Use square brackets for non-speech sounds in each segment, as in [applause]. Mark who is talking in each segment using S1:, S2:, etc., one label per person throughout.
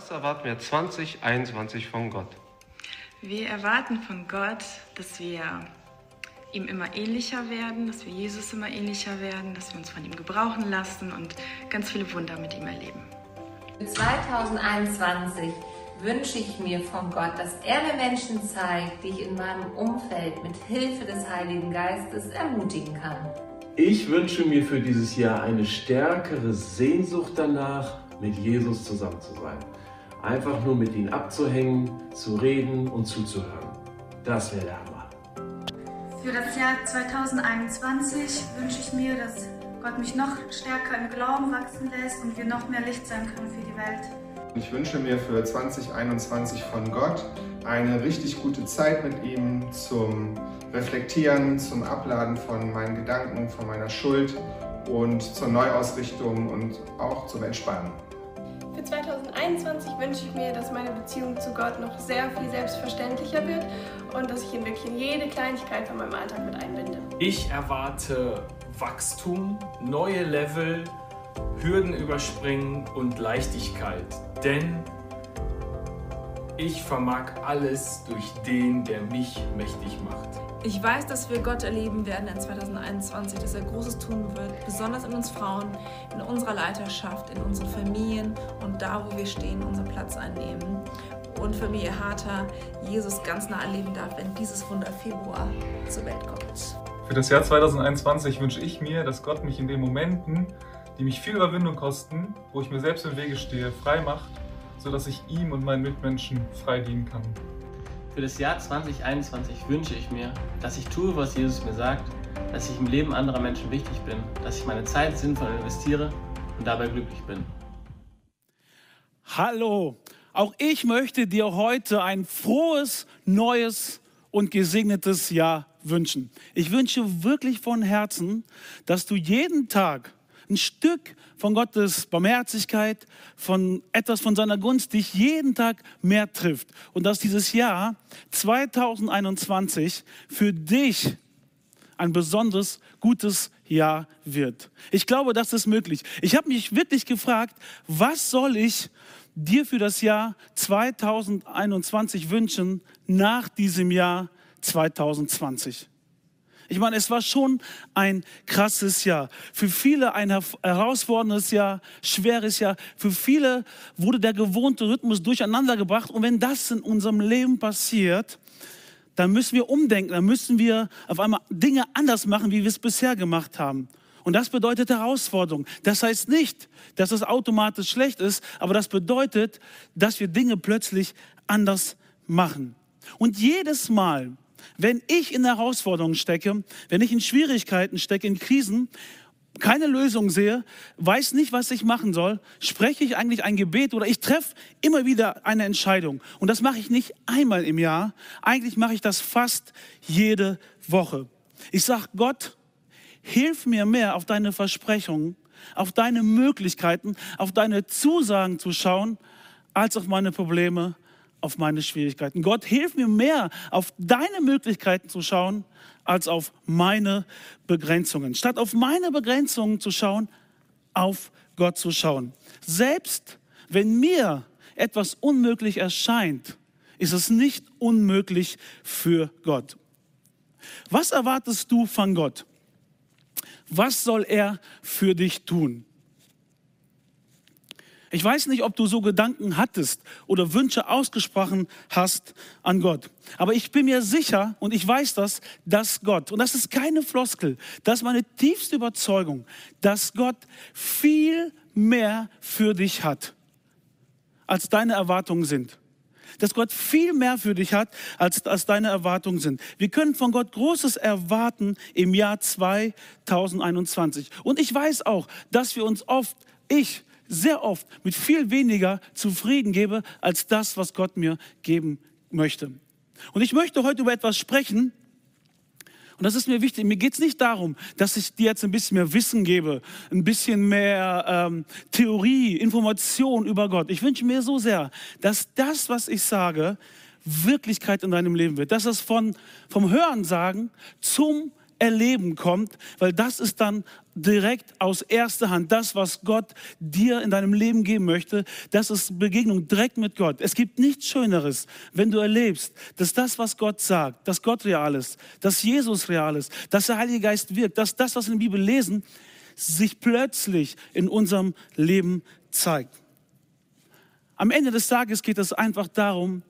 S1: Was erwarten wir 2021 von Gott?
S2: Wir erwarten von Gott, dass wir ihm immer ähnlicher werden, dass wir Jesus immer ähnlicher werden, dass wir uns von ihm gebrauchen lassen und ganz viele Wunder mit ihm erleben.
S3: Für 2021 wünsche ich mir von Gott, dass er mir Menschen zeigt, die ich in meinem Umfeld mit Hilfe des Heiligen Geistes ermutigen kann.
S4: Ich wünsche mir für dieses Jahr eine stärkere Sehnsucht danach, mit Jesus zusammen zu sein. Einfach nur mit ihm abzuhängen, zu reden und zuzuhören. Das wäre der Hammer.
S5: Für das Jahr 2021 wünsche ich mir, dass Gott mich noch stärker im Glauben wachsen lässt und wir noch mehr Licht sein können für die Welt.
S6: Ich wünsche mir für 2021 von Gott eine richtig gute Zeit mit ihm zum Reflektieren, zum Abladen von meinen Gedanken, von meiner Schuld und zur Neuausrichtung und auch zum Entspannen.
S7: Für 2021 wünsche ich mir, dass meine Beziehung zu Gott noch sehr viel selbstverständlicher wird und dass ich ihn wirklich in jede Kleinigkeit von meinem Alltag mit einbinde.
S8: Ich erwarte Wachstum, neue Level, Hürden überspringen und Leichtigkeit. Denn ich vermag alles durch den, der mich mächtig macht.
S9: Ich weiß, dass wir Gott erleben werden in 2021, dass er Großes tun wird, besonders in uns Frauen, in unserer Leiterschaft, in unseren Familien und da, wo wir stehen, unseren Platz einnehmen. Und Familie Harter Jesus ganz nah erleben darf, wenn dieses Wunder Februar zur Welt kommt.
S10: Für das Jahr 2021 wünsche ich mir, dass Gott mich in den Momenten, die mich viel Überwindung kosten, wo ich mir selbst im Wege stehe, frei macht, sodass ich ihm und meinen Mitmenschen frei dienen kann.
S11: Für das Jahr 2021 wünsche ich mir, dass ich tue, was Jesus mir sagt, dass ich im Leben anderer Menschen wichtig bin, dass ich meine Zeit sinnvoll investiere und dabei glücklich bin.
S12: Hallo, auch ich möchte dir heute ein frohes, neues und gesegnetes Jahr wünschen. Ich wünsche wirklich von Herzen, dass du jeden Tag ein Stück von Gottes Barmherzigkeit, von etwas von seiner Gunst dich jeden Tag mehr trifft. Und dass dieses Jahr 2021 für dich ein besonders gutes Jahr wird. Ich glaube, das ist möglich. Ich habe mich wirklich gefragt, was soll ich dir für das Jahr 2021 wünschen nach diesem Jahr 2020? Ich meine, es war schon ein krasses Jahr. Für viele ein herausforderndes Jahr, schweres Jahr. Für viele wurde der gewohnte Rhythmus durcheinander gebracht. Und wenn das in unserem Leben passiert, dann müssen wir umdenken, dann müssen wir auf einmal Dinge anders machen, wie wir es bisher gemacht haben. Und das bedeutet Herausforderung. Das heißt nicht, dass es automatisch schlecht ist, aber das bedeutet, dass wir Dinge plötzlich anders machen. Und jedes Mal, wenn ich in Herausforderungen stecke, wenn ich in Schwierigkeiten stecke, in Krisen, keine Lösung sehe, weiß nicht, was ich machen soll, spreche ich eigentlich ein Gebet oder ich treffe immer wieder eine Entscheidung. Und das mache ich nicht einmal im Jahr, eigentlich mache ich das fast jede Woche. Ich sage, Gott, hilf mir mehr auf deine Versprechungen, auf deine Möglichkeiten, auf deine Zusagen zu schauen, als auf meine Probleme, auf meine Schwierigkeiten. Gott, hilf mir mehr, auf deine Möglichkeiten zu schauen, als auf meine Begrenzungen. Statt auf meine Begrenzungen zu schauen, auf Gott zu schauen. Selbst wenn mir etwas unmöglich erscheint, ist es nicht unmöglich für Gott. Was erwartest du von Gott? Was soll er für dich tun? Ich weiß nicht, ob du so Gedanken hattest oder Wünsche ausgesprochen hast an Gott. Aber ich bin mir sicher und ich weiß das, dass Gott, und das ist keine Floskel, das ist meine tiefste Überzeugung, dass Gott viel mehr für dich hat, als deine Erwartungen sind. Dass Gott viel mehr für dich hat, als, als deine Erwartungen sind. Wir können von Gott Großes erwarten im Jahr 2021. Und ich weiß auch, dass wir uns oft, ich, sehr oft mit viel weniger zufrieden gebe als das, was Gott mir geben möchte. Und ich möchte heute über etwas sprechen, und das ist mir wichtig. Mir geht es nicht darum, dass ich dir jetzt ein bisschen mehr Wissen gebe, ein bisschen mehr ähm, Theorie, Information über Gott. Ich wünsche mir so sehr, dass das, was ich sage, Wirklichkeit in deinem Leben wird. Dass es von, vom Hören sagen zum Erleben kommt, weil das ist dann direkt aus erster Hand das, was Gott dir in deinem Leben geben möchte. Das ist Begegnung direkt mit Gott. Es gibt nichts Schöneres, wenn du erlebst, dass das, was Gott sagt, dass Gott real ist, dass Jesus real ist, dass der Heilige Geist wirkt, dass das, was wir in der Bibel lesen, sich plötzlich in unserem Leben zeigt. Am Ende des Tages geht es einfach darum,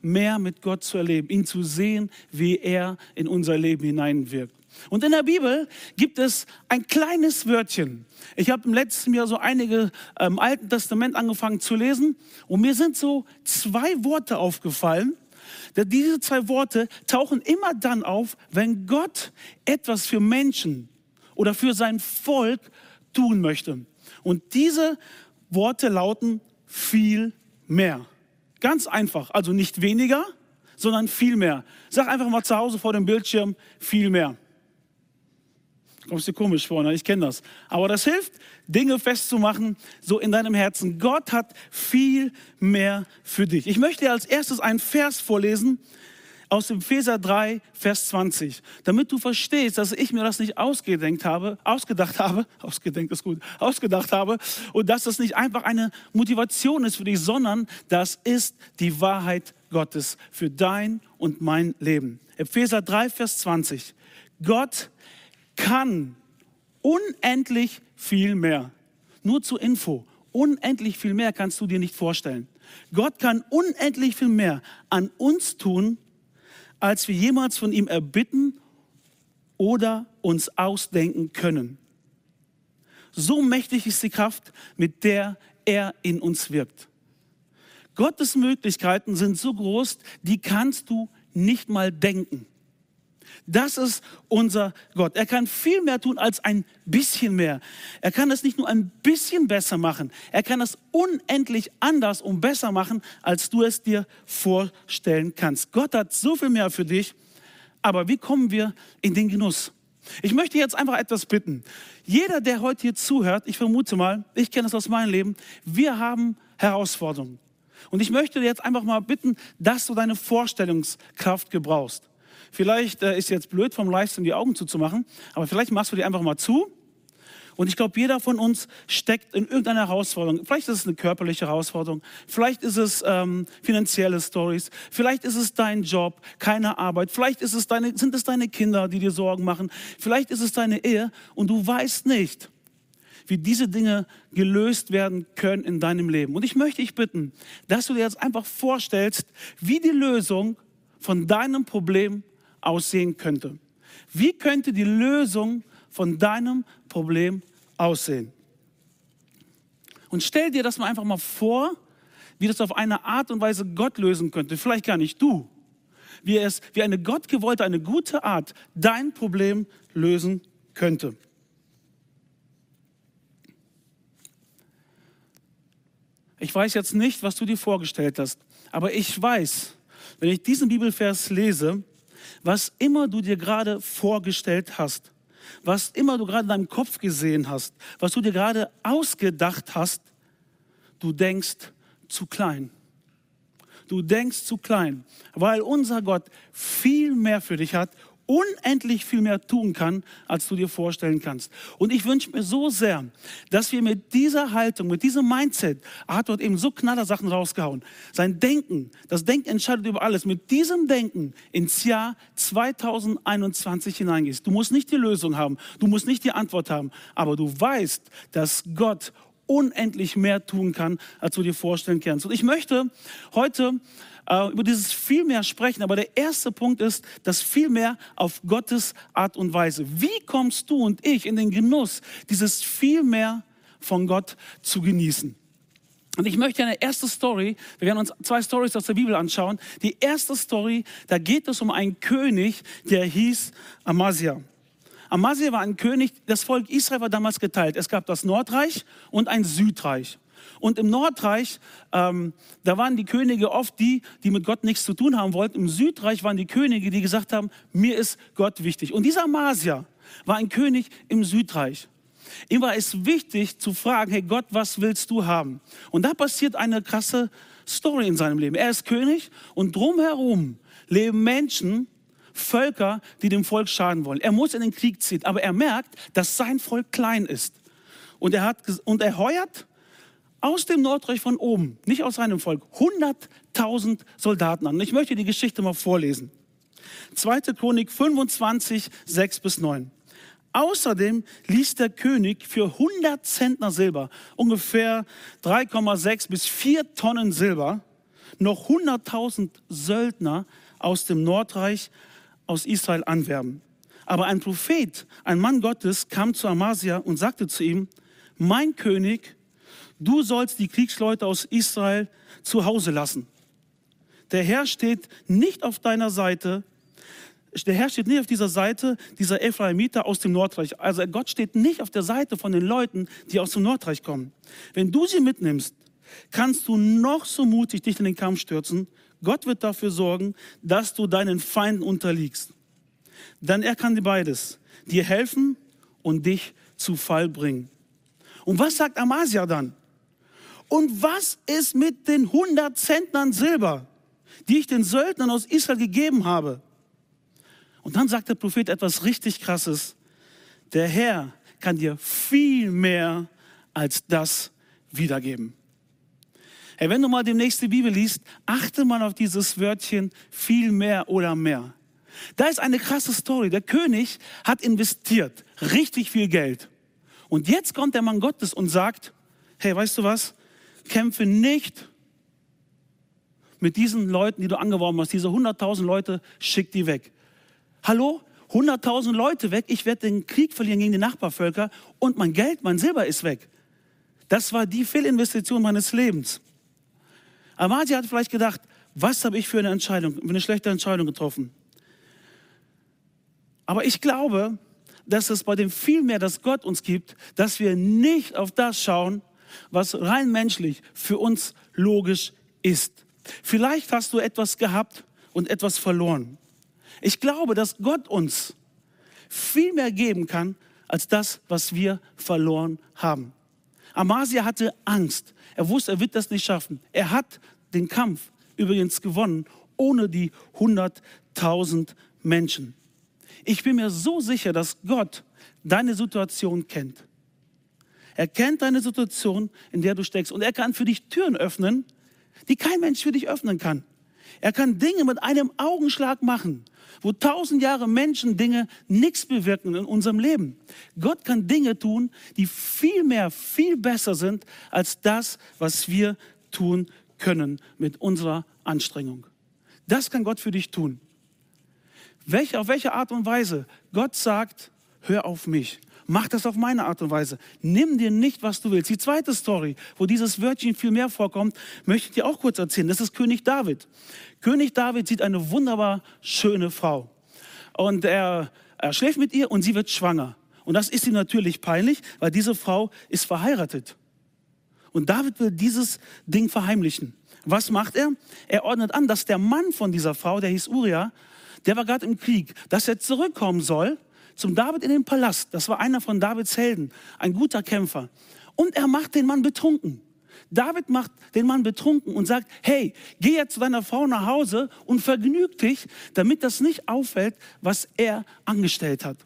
S12: mehr mit Gott zu erleben, ihn zu sehen, wie er in unser Leben hineinwirkt. Und in der Bibel gibt es ein kleines Wörtchen. Ich habe im letzten Jahr so einige im ähm, Alten Testament angefangen zu lesen und mir sind so zwei Worte aufgefallen. Diese zwei Worte tauchen immer dann auf, wenn Gott etwas für Menschen oder für sein Volk tun möchte. Und diese Worte lauten viel mehr. Ganz einfach, also nicht weniger, sondern viel mehr. Sag einfach mal zu Hause vor dem Bildschirm viel mehr. Kommst dir komisch vor, ne? ich kenne das. Aber das hilft, Dinge festzumachen, so in deinem Herzen. Gott hat viel mehr für dich. Ich möchte dir als erstes einen Vers vorlesen aus dem Epheser 3, Vers 20, damit du verstehst, dass ich mir das nicht ausgedenkt habe, ausgedacht habe, [laughs] ausgedenkt ist gut, ausgedacht habe und dass das nicht einfach eine Motivation ist für dich, sondern das ist die Wahrheit Gottes für dein und mein Leben. Epheser 3, Vers 20. Gott kann unendlich viel mehr. Nur zur Info, unendlich viel mehr kannst du dir nicht vorstellen. Gott kann unendlich viel mehr an uns tun, als wir jemals von ihm erbitten oder uns ausdenken können. So mächtig ist die Kraft, mit der er in uns wirkt. Gottes Möglichkeiten sind so groß, die kannst du nicht mal denken. Das ist unser Gott. Er kann viel mehr tun als ein bisschen mehr. Er kann es nicht nur ein bisschen besser machen. Er kann es unendlich anders und besser machen, als du es dir vorstellen kannst. Gott hat so viel mehr für dich. Aber wie kommen wir in den Genuss? Ich möchte jetzt einfach etwas bitten. Jeder, der heute hier zuhört, ich vermute mal, ich kenne es aus meinem Leben, wir haben Herausforderungen. Und ich möchte jetzt einfach mal bitten, dass du deine Vorstellungskraft gebrauchst. Vielleicht äh, ist jetzt blöd, vom Livestream die Augen zuzumachen, aber vielleicht machst du die einfach mal zu. Und ich glaube, jeder von uns steckt in irgendeiner Herausforderung. Vielleicht ist es eine körperliche Herausforderung, vielleicht ist es ähm, finanzielle Stories, vielleicht ist es dein Job, keine Arbeit, vielleicht ist es deine, sind es deine Kinder, die dir Sorgen machen, vielleicht ist es deine Ehe und du weißt nicht, wie diese Dinge gelöst werden können in deinem Leben. Und ich möchte dich bitten, dass du dir jetzt einfach vorstellst, wie die Lösung von deinem Problem aussehen könnte. Wie könnte die Lösung von deinem Problem aussehen? Und stell dir das mal einfach mal vor, wie das auf eine Art und Weise Gott lösen könnte. Vielleicht gar nicht du. Wie es, wie eine Gottgewollte, eine gute Art dein Problem lösen könnte. Ich weiß jetzt nicht, was du dir vorgestellt hast, aber ich weiß, wenn ich diesen Bibelvers lese, was immer du dir gerade vorgestellt hast, was immer du gerade in deinem Kopf gesehen hast, was du dir gerade ausgedacht hast, du denkst zu klein. Du denkst zu klein, weil unser Gott viel mehr für dich hat unendlich viel mehr tun kann, als du dir vorstellen kannst. Und ich wünsche mir so sehr, dass wir mit dieser Haltung, mit diesem Mindset, er hat dort eben so knaller Sachen rausgehauen, sein Denken, das Denken entscheidet über alles, mit diesem Denken ins Jahr 2021 hineingehst. Du musst nicht die Lösung haben, du musst nicht die Antwort haben, aber du weißt, dass Gott unendlich mehr tun kann, als du dir vorstellen kannst. Und ich möchte heute äh, über dieses viel mehr sprechen, aber der erste Punkt ist, das viel mehr auf Gottes Art und Weise. Wie kommst du und ich in den Genuss, dieses viel mehr von Gott zu genießen? Und ich möchte eine erste Story, wir werden uns zwei Stories aus der Bibel anschauen. Die erste Story, da geht es um einen König, der hieß Amasia. Amasia war ein König, das Volk Israel war damals geteilt. Es gab das Nordreich und ein Südreich. Und im Nordreich, ähm, da waren die Könige oft die, die mit Gott nichts zu tun haben wollten. Im Südreich waren die Könige, die gesagt haben, mir ist Gott wichtig. Und dieser Amasia war ein König im Südreich. Ihm war es wichtig zu fragen, hey Gott, was willst du haben? Und da passiert eine krasse Story in seinem Leben. Er ist König und drumherum leben Menschen, Völker, die dem Volk schaden wollen. Er muss in den Krieg ziehen, aber er merkt, dass sein Volk klein ist. Und er, hat, und er heuert aus dem Nordreich von oben, nicht aus seinem Volk, 100.000 Soldaten an. Und ich möchte die Geschichte mal vorlesen. 2. Chronik 25, 6 bis 9. Außerdem ließ der König für 100 Zentner Silber, ungefähr 3,6 bis 4 Tonnen Silber, noch 100.000 Söldner aus dem Nordreich, aus Israel anwerben. Aber ein Prophet, ein Mann Gottes, kam zu Amasia und sagte zu ihm, mein König, du sollst die Kriegsleute aus Israel zu Hause lassen. Der Herr steht nicht auf deiner Seite, der Herr steht nicht auf dieser Seite dieser Ephraimiter aus dem Nordreich. Also Gott steht nicht auf der Seite von den Leuten, die aus dem Nordreich kommen. Wenn du sie mitnimmst, kannst du noch so mutig dich in den Kampf stürzen. Gott wird dafür sorgen, dass du deinen Feinden unterliegst. Denn er kann dir beides, dir helfen und dich zu Fall bringen. Und was sagt Amasia dann? Und was ist mit den 100 Zentnern Silber, die ich den Söldnern aus Israel gegeben habe? Und dann sagt der Prophet etwas richtig Krasses. Der Herr kann dir viel mehr als das wiedergeben. Hey, wenn du mal demnächst die Bibel liest, achte mal auf dieses Wörtchen viel mehr oder mehr. Da ist eine krasse Story. Der König hat investiert richtig viel Geld. Und jetzt kommt der Mann Gottes und sagt, hey, weißt du was? Kämpfe nicht mit diesen Leuten, die du angeworben hast. Diese 100.000 Leute, schick die weg. Hallo? 100.000 Leute weg, ich werde den Krieg verlieren gegen die Nachbarvölker und mein Geld, mein Silber ist weg. Das war die Fehlinvestition meines Lebens. Amazi hat vielleicht gedacht, was habe ich für eine Entscheidung, für eine schlechte Entscheidung getroffen. Aber ich glaube, dass es bei dem viel mehr, das Gott uns gibt, dass wir nicht auf das schauen, was rein menschlich für uns logisch ist. Vielleicht hast du etwas gehabt und etwas verloren. Ich glaube, dass Gott uns viel mehr geben kann als das, was wir verloren haben. Amasia hatte Angst. Er wusste, er wird das nicht schaffen. Er hat den Kampf übrigens gewonnen, ohne die 100.000 Menschen. Ich bin mir so sicher, dass Gott deine Situation kennt. Er kennt deine Situation, in der du steckst. Und er kann für dich Türen öffnen, die kein Mensch für dich öffnen kann. Er kann Dinge mit einem Augenschlag machen, wo tausend Jahre Menschen Dinge nichts bewirken in unserem Leben. Gott kann Dinge tun, die viel mehr, viel besser sind als das, was wir tun können mit unserer Anstrengung. Das kann Gott für dich tun. Welche, auf welche Art und Weise Gott sagt, hör auf mich. Mach das auf meine Art und Weise. Nimm dir nicht, was du willst. Die zweite Story, wo dieses Wörtchen viel mehr vorkommt, möchte ich dir auch kurz erzählen. Das ist König David. König David sieht eine wunderbar schöne Frau. Und er, er schläft mit ihr und sie wird schwanger. Und das ist ihm natürlich peinlich, weil diese Frau ist verheiratet. Und David will dieses Ding verheimlichen. Was macht er? Er ordnet an, dass der Mann von dieser Frau, der hieß Uriah, der war gerade im Krieg, dass er zurückkommen soll zum David in den Palast. Das war einer von Davids Helden, ein guter Kämpfer. Und er macht den Mann betrunken. David macht den Mann betrunken und sagt, hey, geh jetzt zu deiner Frau nach Hause und vergnüg dich, damit das nicht auffällt, was er angestellt hat.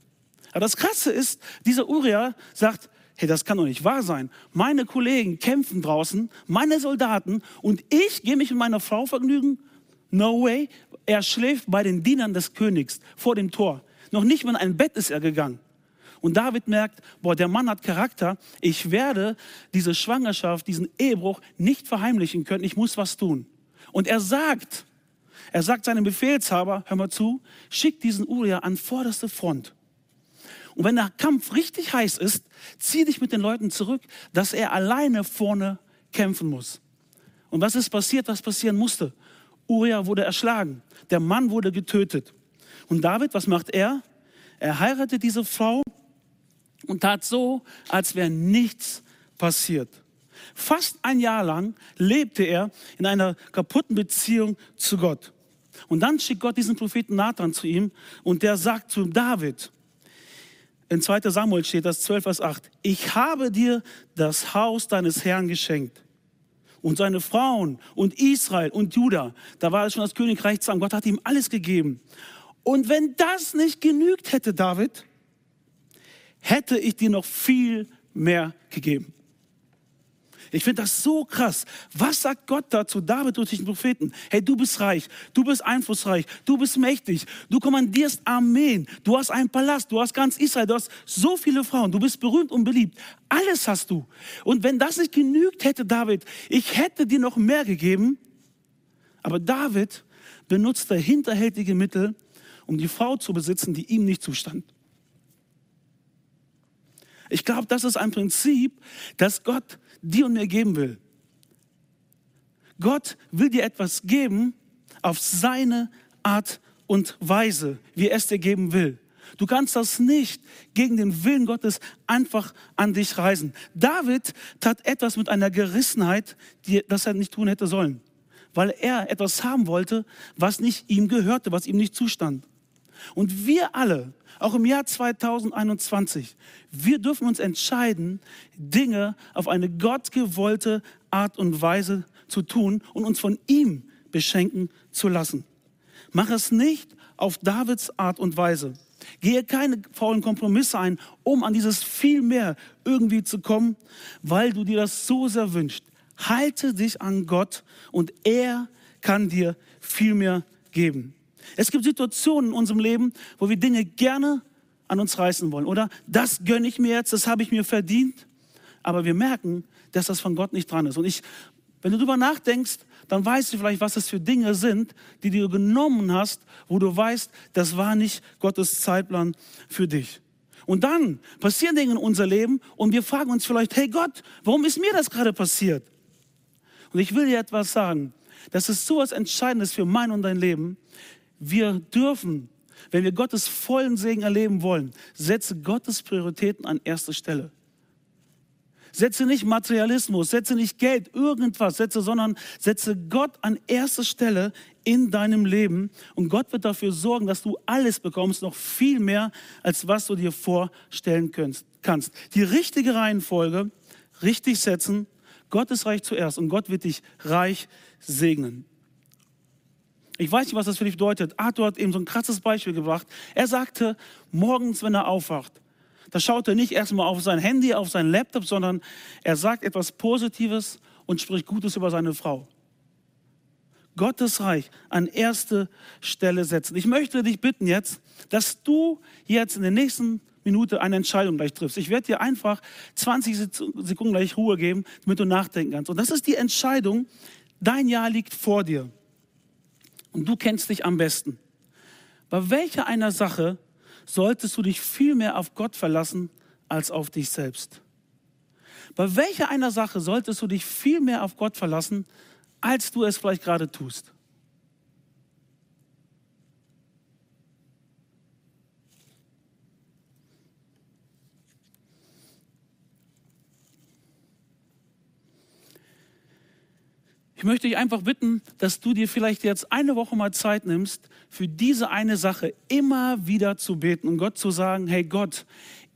S12: Aber das Krasse ist, dieser Uriah sagt, hey, das kann doch nicht wahr sein. Meine Kollegen kämpfen draußen, meine Soldaten und ich gehe mich mit meiner Frau vergnügen? No way. Er schläft bei den Dienern des Königs vor dem Tor. Noch nicht mal in ein Bett ist er gegangen. Und David merkt, boah, der Mann hat Charakter. Ich werde diese Schwangerschaft, diesen Ehebruch nicht verheimlichen können. Ich muss was tun. Und er sagt, er sagt seinem Befehlshaber, hör mal zu, schick diesen Uriah an vorderste Front. Und wenn der Kampf richtig heiß ist, zieh dich mit den Leuten zurück, dass er alleine vorne kämpfen muss. Und was ist passiert, was passieren musste? Uriah wurde erschlagen. Der Mann wurde getötet. Und David, was macht er? Er heiratet diese Frau und tat so, als wäre nichts passiert. Fast ein Jahr lang lebte er in einer kaputten Beziehung zu Gott. Und dann schickt Gott diesen Propheten Nathan zu ihm und der sagt zu David, in 2 Samuel steht das 12, Vers 8, ich habe dir das Haus deines Herrn geschenkt und seine Frauen und Israel und Juda, da war es schon das Königreich zusammen. Gott hat ihm alles gegeben. Und wenn das nicht genügt hätte, David, hätte ich dir noch viel mehr gegeben. Ich finde das so krass. Was sagt Gott dazu David durch den Propheten? Hey, du bist reich, du bist einflussreich, du bist mächtig, du kommandierst Armeen, du hast einen Palast, du hast ganz Israel, du hast so viele Frauen, du bist berühmt und beliebt. Alles hast du. Und wenn das nicht genügt hätte, David, ich hätte dir noch mehr gegeben. Aber David benutzte hinterhältige Mittel, um die Frau zu besitzen, die ihm nicht zustand. Ich glaube, das ist ein Prinzip, das Gott dir und mir geben will. Gott will dir etwas geben auf seine Art und Weise, wie er es dir geben will. Du kannst das nicht gegen den Willen Gottes einfach an dich reisen. David tat etwas mit einer Gerissenheit, die, das er nicht tun hätte sollen, weil er etwas haben wollte, was nicht ihm gehörte, was ihm nicht zustand. Und wir alle, auch im Jahr 2021, wir dürfen uns entscheiden, Dinge auf eine gottgewollte Art und Weise zu tun und uns von ihm beschenken zu lassen. Mach es nicht auf Davids Art und Weise. Gehe keine faulen Kompromisse ein, um an dieses viel mehr irgendwie zu kommen, weil du dir das so sehr wünschst. Halte dich an Gott und er kann dir viel mehr geben. Es gibt Situationen in unserem Leben, wo wir Dinge gerne an uns reißen wollen, oder? Das gönne ich mir jetzt, das habe ich mir verdient. Aber wir merken, dass das von Gott nicht dran ist. Und ich, wenn du darüber nachdenkst, dann weißt du vielleicht, was das für Dinge sind, die du genommen hast, wo du weißt, das war nicht Gottes Zeitplan für dich. Und dann passieren Dinge in unser Leben und wir fragen uns vielleicht, hey Gott, warum ist mir das gerade passiert? Und ich will dir etwas sagen. Das ist so was Entscheidendes für mein und dein Leben. Wir dürfen, wenn wir Gottes vollen Segen erleben wollen, setze Gottes Prioritäten an erste Stelle. Setze nicht Materialismus, setze nicht Geld, irgendwas, setze, sondern setze Gott an erste Stelle in deinem Leben. Und Gott wird dafür sorgen, dass du alles bekommst, noch viel mehr, als was du dir vorstellen kannst. Die richtige Reihenfolge, richtig setzen, Gott ist reich zuerst und Gott wird dich reich segnen. Ich weiß nicht, was das für dich bedeutet. Arthur hat eben so ein krasses Beispiel gebracht. Er sagte, morgens, wenn er aufwacht, da schaut er nicht erstmal auf sein Handy, auf seinen Laptop, sondern er sagt etwas Positives und spricht Gutes über seine Frau. Gottes Reich an erste Stelle setzen. Ich möchte dich bitten jetzt, dass du jetzt in der nächsten Minute eine Entscheidung gleich triffst. Ich werde dir einfach 20 Sekunden gleich Ruhe geben, damit du nachdenken kannst. Und das ist die Entscheidung, dein Jahr liegt vor dir und du kennst dich am besten. Bei welcher einer Sache solltest du dich viel mehr auf Gott verlassen als auf dich selbst? Bei welcher einer Sache solltest du dich viel mehr auf Gott verlassen, als du es vielleicht gerade tust? Ich möchte dich einfach bitten, dass du dir vielleicht jetzt eine Woche mal Zeit nimmst, für diese eine Sache immer wieder zu beten und Gott zu sagen, hey Gott,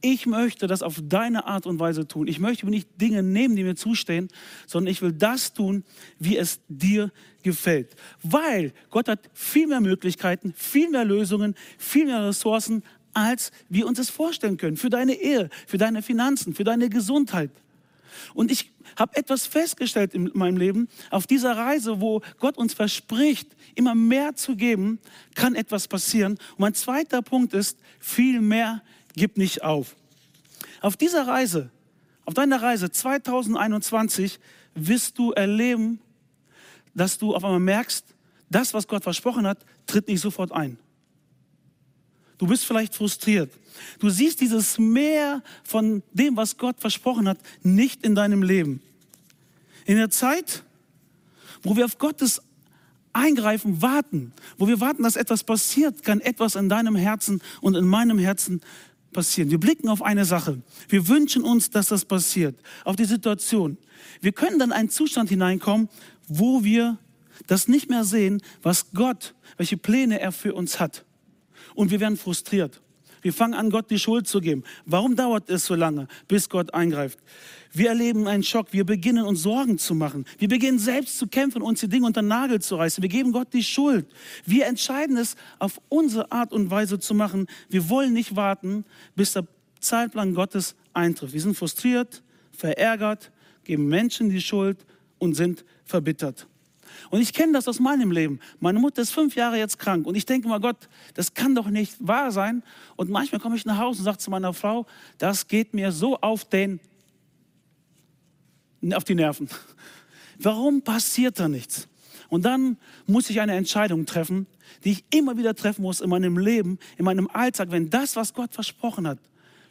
S12: ich möchte das auf deine Art und Weise tun. Ich möchte mir nicht Dinge nehmen, die mir zustehen, sondern ich will das tun, wie es dir gefällt. Weil Gott hat viel mehr Möglichkeiten, viel mehr Lösungen, viel mehr Ressourcen, als wir uns es vorstellen können. Für deine Ehe, für deine Finanzen, für deine Gesundheit. Und ich habe etwas festgestellt in meinem Leben. Auf dieser Reise, wo Gott uns verspricht, immer mehr zu geben, kann etwas passieren. Und mein zweiter Punkt ist, viel mehr gib nicht auf. Auf dieser Reise, auf deiner Reise 2021 wirst du erleben, dass du auf einmal merkst, das, was Gott versprochen hat, tritt nicht sofort ein. Du bist vielleicht frustriert. Du siehst dieses Meer von dem, was Gott versprochen hat, nicht in deinem Leben. In der Zeit, wo wir auf Gottes Eingreifen warten, wo wir warten, dass etwas passiert, kann etwas in deinem Herzen und in meinem Herzen passieren. Wir blicken auf eine Sache. Wir wünschen uns, dass das passiert, auf die Situation. Wir können dann in einen Zustand hineinkommen, wo wir das nicht mehr sehen, was Gott, welche Pläne er für uns hat und wir werden frustriert. Wir fangen an, Gott die Schuld zu geben. Warum dauert es so lange, bis Gott eingreift? Wir erleben einen Schock. Wir beginnen uns Sorgen zu machen. Wir beginnen selbst zu kämpfen, uns die Dinge unter den Nagel zu reißen. Wir geben Gott die Schuld. Wir entscheiden es, auf unsere Art und Weise zu machen. Wir wollen nicht warten, bis der Zeitplan Gottes eintrifft. Wir sind frustriert, verärgert, geben Menschen die Schuld und sind verbittert. Und ich kenne das aus meinem Leben. Meine Mutter ist fünf Jahre jetzt krank und ich denke mal, Gott, das kann doch nicht wahr sein. Und manchmal komme ich nach Hause und sage zu meiner Frau, das geht mir so auf den, auf die Nerven. Warum passiert da nichts? Und dann muss ich eine Entscheidung treffen, die ich immer wieder treffen muss in meinem Leben, in meinem Alltag, wenn das, was Gott versprochen hat,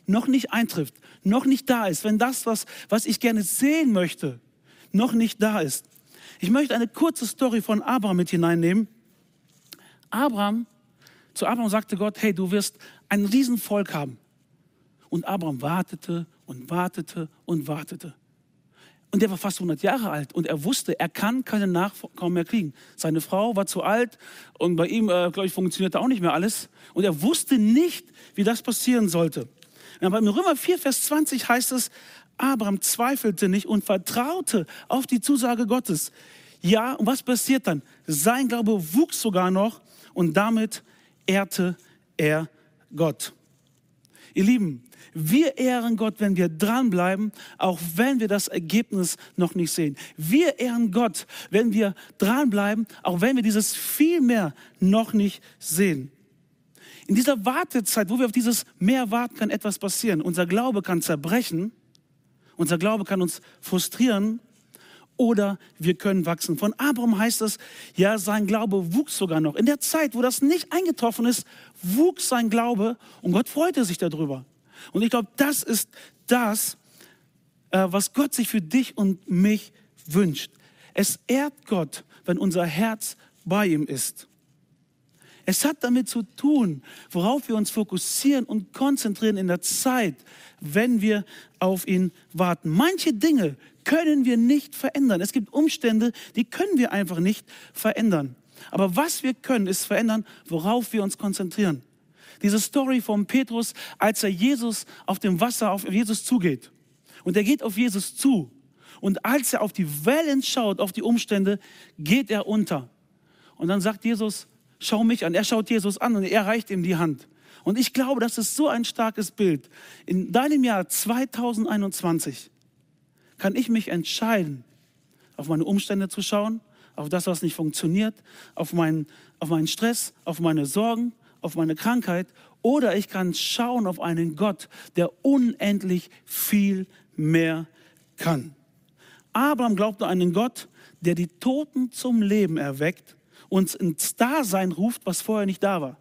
S12: noch nicht eintrifft, noch nicht da ist, wenn das, was, was ich gerne sehen möchte, noch nicht da ist. Ich möchte eine kurze Story von Abraham mit hineinnehmen. Abraham, zu Abraham sagte Gott, hey, du wirst ein Riesenvolk haben. Und Abraham wartete und wartete und wartete. Und er war fast 100 Jahre alt und er wusste, er kann keine Nachkommen mehr kriegen. Seine Frau war zu alt und bei ihm, äh, glaube ich, funktionierte auch nicht mehr alles. Und er wusste nicht, wie das passieren sollte. Aber im Römer 4, Vers 20 heißt es, Abraham zweifelte nicht und vertraute auf die Zusage Gottes. Ja, und was passiert dann? Sein Glaube wuchs sogar noch und damit ehrte er Gott. Ihr Lieben, wir ehren Gott, wenn wir dranbleiben, auch wenn wir das Ergebnis noch nicht sehen. Wir ehren Gott, wenn wir dranbleiben, auch wenn wir dieses viel mehr noch nicht sehen. In dieser Wartezeit, wo wir auf dieses Meer warten, kann etwas passieren. Unser Glaube kann zerbrechen unser Glaube kann uns frustrieren oder wir können wachsen. Von Abraham heißt es, ja, sein Glaube wuchs sogar noch. In der Zeit, wo das nicht eingetroffen ist, wuchs sein Glaube und Gott freute sich darüber. Und ich glaube, das ist das, äh, was Gott sich für dich und mich wünscht. Es ehrt Gott, wenn unser Herz bei ihm ist. Es hat damit zu tun, worauf wir uns fokussieren und konzentrieren in der Zeit, wenn wir auf ihn warten. Manche Dinge können wir nicht verändern. Es gibt Umstände, die können wir einfach nicht verändern. Aber was wir können, ist verändern, worauf wir uns konzentrieren. Diese Story von Petrus, als er Jesus auf dem Wasser auf Jesus zugeht. Und er geht auf Jesus zu. Und als er auf die Wellen schaut, auf die Umstände, geht er unter. Und dann sagt Jesus, schau mich an. Er schaut Jesus an und er reicht ihm die Hand. Und ich glaube, das ist so ein starkes Bild. In deinem Jahr 2021 kann ich mich entscheiden, auf meine Umstände zu schauen, auf das, was nicht funktioniert, auf meinen, auf meinen Stress, auf meine Sorgen, auf meine Krankheit. Oder ich kann schauen auf einen Gott, der unendlich viel mehr kann. Abraham glaubte an einen Gott, der die Toten zum Leben erweckt uns ins Dasein ruft, was vorher nicht da war.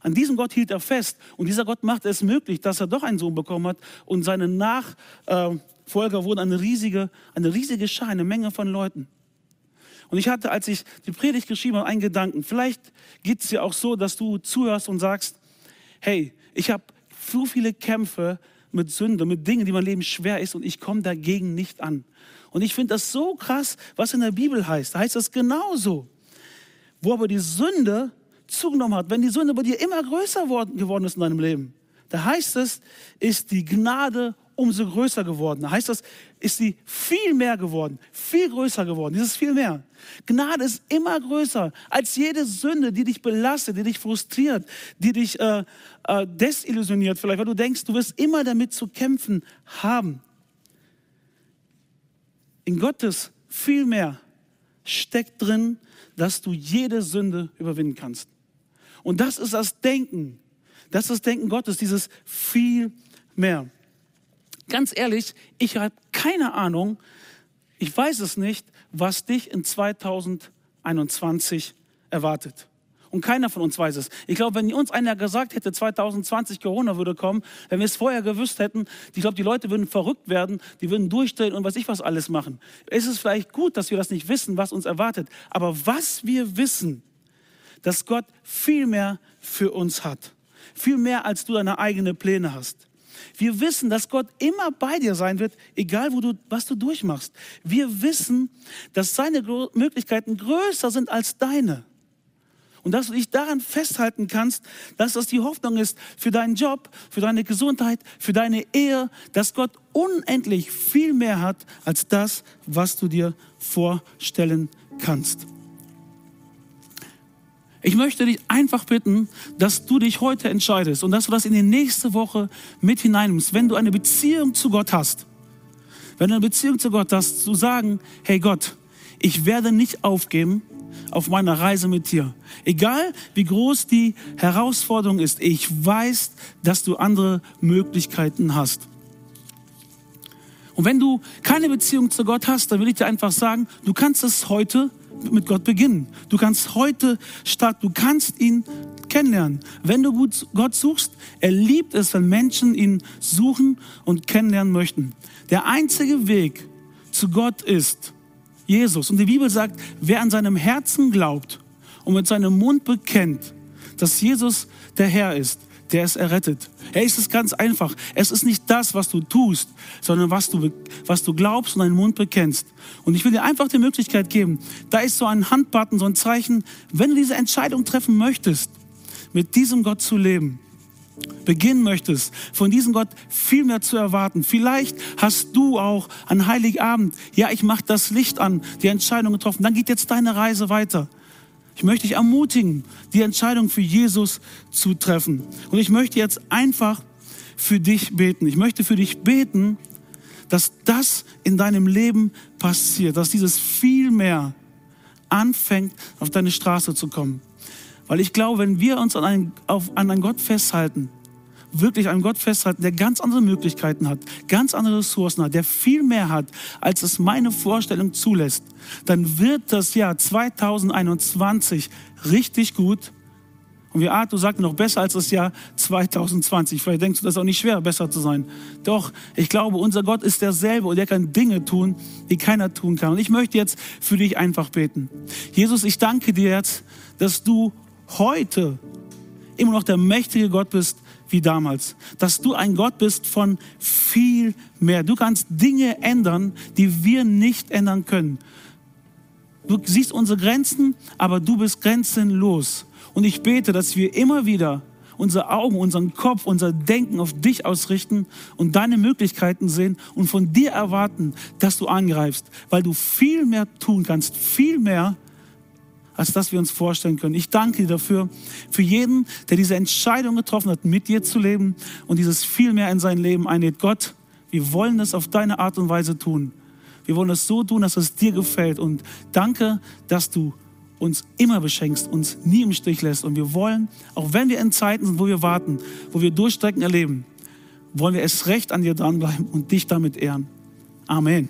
S12: An diesem Gott hielt er fest und dieser Gott machte es möglich, dass er doch einen Sohn bekommen hat und seine Nachfolger wurden eine riesige, eine riesige Schar, eine Menge von Leuten. Und ich hatte, als ich die Predigt geschrieben habe, einen Gedanken. Vielleicht geht es dir auch so, dass du zuhörst und sagst, hey, ich habe so viele Kämpfe mit Sünde, mit Dingen, die mein Leben schwer ist und ich komme dagegen nicht an. Und ich finde das so krass, was in der Bibel heißt. Da heißt das genauso wo aber die Sünde zugenommen hat, wenn die Sünde bei dir immer größer geworden ist in deinem Leben, da heißt es, ist die Gnade umso größer geworden. Da heißt das, ist sie viel mehr geworden, viel größer geworden. Dieses viel mehr. Gnade ist immer größer als jede Sünde, die dich belastet, die dich frustriert, die dich äh, äh, desillusioniert vielleicht, weil du denkst, du wirst immer damit zu kämpfen haben. In Gottes viel mehr steckt drin, dass du jede Sünde überwinden kannst. Und das ist das Denken. Das ist das Denken Gottes, dieses viel mehr. Ganz ehrlich, ich habe keine Ahnung, ich weiß es nicht, was dich in 2021 erwartet. Und keiner von uns weiß es. Ich glaube, wenn uns einer gesagt hätte, 2020 Corona würde kommen, wenn wir es vorher gewusst hätten, ich glaube, die Leute würden verrückt werden, die würden durchdrehen und weiß ich was alles machen. Es ist vielleicht gut, dass wir das nicht wissen, was uns erwartet. Aber was wir wissen, dass Gott viel mehr für uns hat. Viel mehr, als du deine eigenen Pläne hast. Wir wissen, dass Gott immer bei dir sein wird, egal wo du, was du durchmachst. Wir wissen, dass seine Möglichkeiten größer sind als deine. Und dass du dich daran festhalten kannst, dass das die Hoffnung ist für deinen Job, für deine Gesundheit, für deine Ehe, dass Gott unendlich viel mehr hat als das, was du dir vorstellen kannst. Ich möchte dich einfach bitten, dass du dich heute entscheidest und dass du das in die nächste Woche mit hineinnimmst. Wenn du eine Beziehung zu Gott hast, wenn du eine Beziehung zu Gott hast, zu sagen, hey Gott, ich werde nicht aufgeben auf meiner Reise mit dir. Egal wie groß die Herausforderung ist, ich weiß, dass du andere Möglichkeiten hast. Und wenn du keine Beziehung zu Gott hast, dann will ich dir einfach sagen, du kannst es heute mit Gott beginnen. Du kannst heute starten, du kannst ihn kennenlernen. Wenn du Gott suchst, er liebt es, wenn Menschen ihn suchen und kennenlernen möchten. Der einzige Weg zu Gott ist Jesus. Und die Bibel sagt, wer an seinem Herzen glaubt und mit seinem Mund bekennt, dass Jesus der Herr ist, der ist errettet. Er ist es ganz einfach. Es ist nicht das, was du tust, sondern was du, was du glaubst und deinen Mund bekennst. Und ich will dir einfach die Möglichkeit geben, da ist so ein Handbutton, so ein Zeichen, wenn du diese Entscheidung treffen möchtest, mit diesem Gott zu leben, beginnen möchtest, von diesem Gott viel mehr zu erwarten. Vielleicht hast du auch an Heiligabend, ja, ich mache das Licht an, die Entscheidung getroffen. Dann geht jetzt deine Reise weiter. Ich möchte dich ermutigen, die Entscheidung für Jesus zu treffen. Und ich möchte jetzt einfach für dich beten. Ich möchte für dich beten, dass das in deinem Leben passiert, dass dieses viel mehr anfängt, auf deine Straße zu kommen. Weil ich glaube, wenn wir uns an einen, auf, an einen Gott festhalten, wirklich an Gott festhalten, der ganz andere Möglichkeiten hat, ganz andere Ressourcen hat, der viel mehr hat, als es meine Vorstellung zulässt, dann wird das Jahr 2021 richtig gut. Und wie Arthur sagt, noch besser als das Jahr 2020. Vielleicht denkst du, das ist auch nicht schwer, besser zu sein. Doch, ich glaube, unser Gott ist derselbe und er kann Dinge tun, die keiner tun kann. Und ich möchte jetzt für dich einfach beten. Jesus, ich danke dir jetzt, dass du heute immer noch der mächtige Gott bist, wie damals. Dass du ein Gott bist von viel mehr. Du kannst Dinge ändern, die wir nicht ändern können. Du siehst unsere Grenzen, aber du bist grenzenlos. Und ich bete, dass wir immer wieder unsere Augen, unseren Kopf, unser Denken auf dich ausrichten und deine Möglichkeiten sehen und von dir erwarten, dass du angreifst, weil du viel mehr tun kannst, viel mehr, als dass wir uns vorstellen können. Ich danke dir dafür, für jeden, der diese Entscheidung getroffen hat, mit dir zu leben und dieses viel mehr in sein Leben einlädt. Gott, wir wollen es auf deine Art und Weise tun. Wir wollen es so tun, dass es dir gefällt. Und danke, dass du uns immer beschenkst, uns nie im Stich lässt. Und wir wollen, auch wenn wir in Zeiten sind, wo wir warten, wo wir Durchstrecken erleben, wollen wir es recht an dir dranbleiben und dich damit ehren. Amen.